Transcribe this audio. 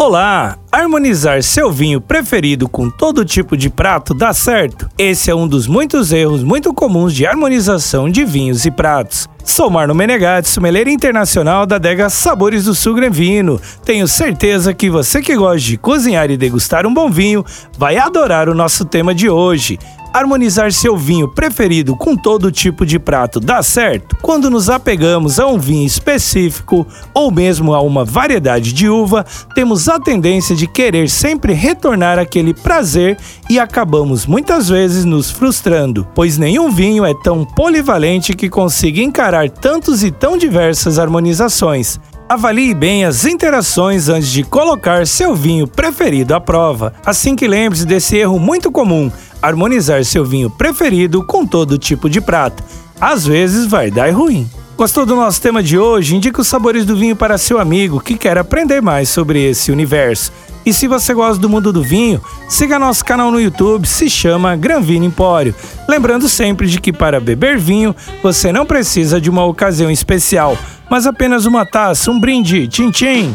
Olá! Harmonizar seu vinho preferido com todo tipo de prato dá certo? Esse é um dos muitos erros muito comuns de harmonização de vinhos e pratos. Sou Marno Menegatti, sommelier internacional da adega Sabores do Sul Vino. Tenho certeza que você que gosta de cozinhar e degustar um bom vinho vai adorar o nosso tema de hoje. Harmonizar seu vinho preferido com todo tipo de prato dá certo? Quando nos apegamos a um vinho específico ou mesmo a uma variedade de uva, temos a tendência de querer sempre retornar aquele prazer e acabamos muitas vezes nos frustrando, pois nenhum vinho é tão polivalente que consiga encarar tantos e tão diversas harmonizações. Avalie bem as interações antes de colocar seu vinho preferido à prova. Assim que lembre-se desse erro muito comum harmonizar seu vinho preferido com todo tipo de prato. Às vezes vai dar ruim. Gostou do nosso tema de hoje? Indique os sabores do vinho para seu amigo que quer aprender mais sobre esse universo. E se você gosta do mundo do vinho, siga nosso canal no YouTube, se chama Gran Vino Empório. Lembrando sempre de que para beber vinho, você não precisa de uma ocasião especial, mas apenas uma taça, um brinde, tchim tchim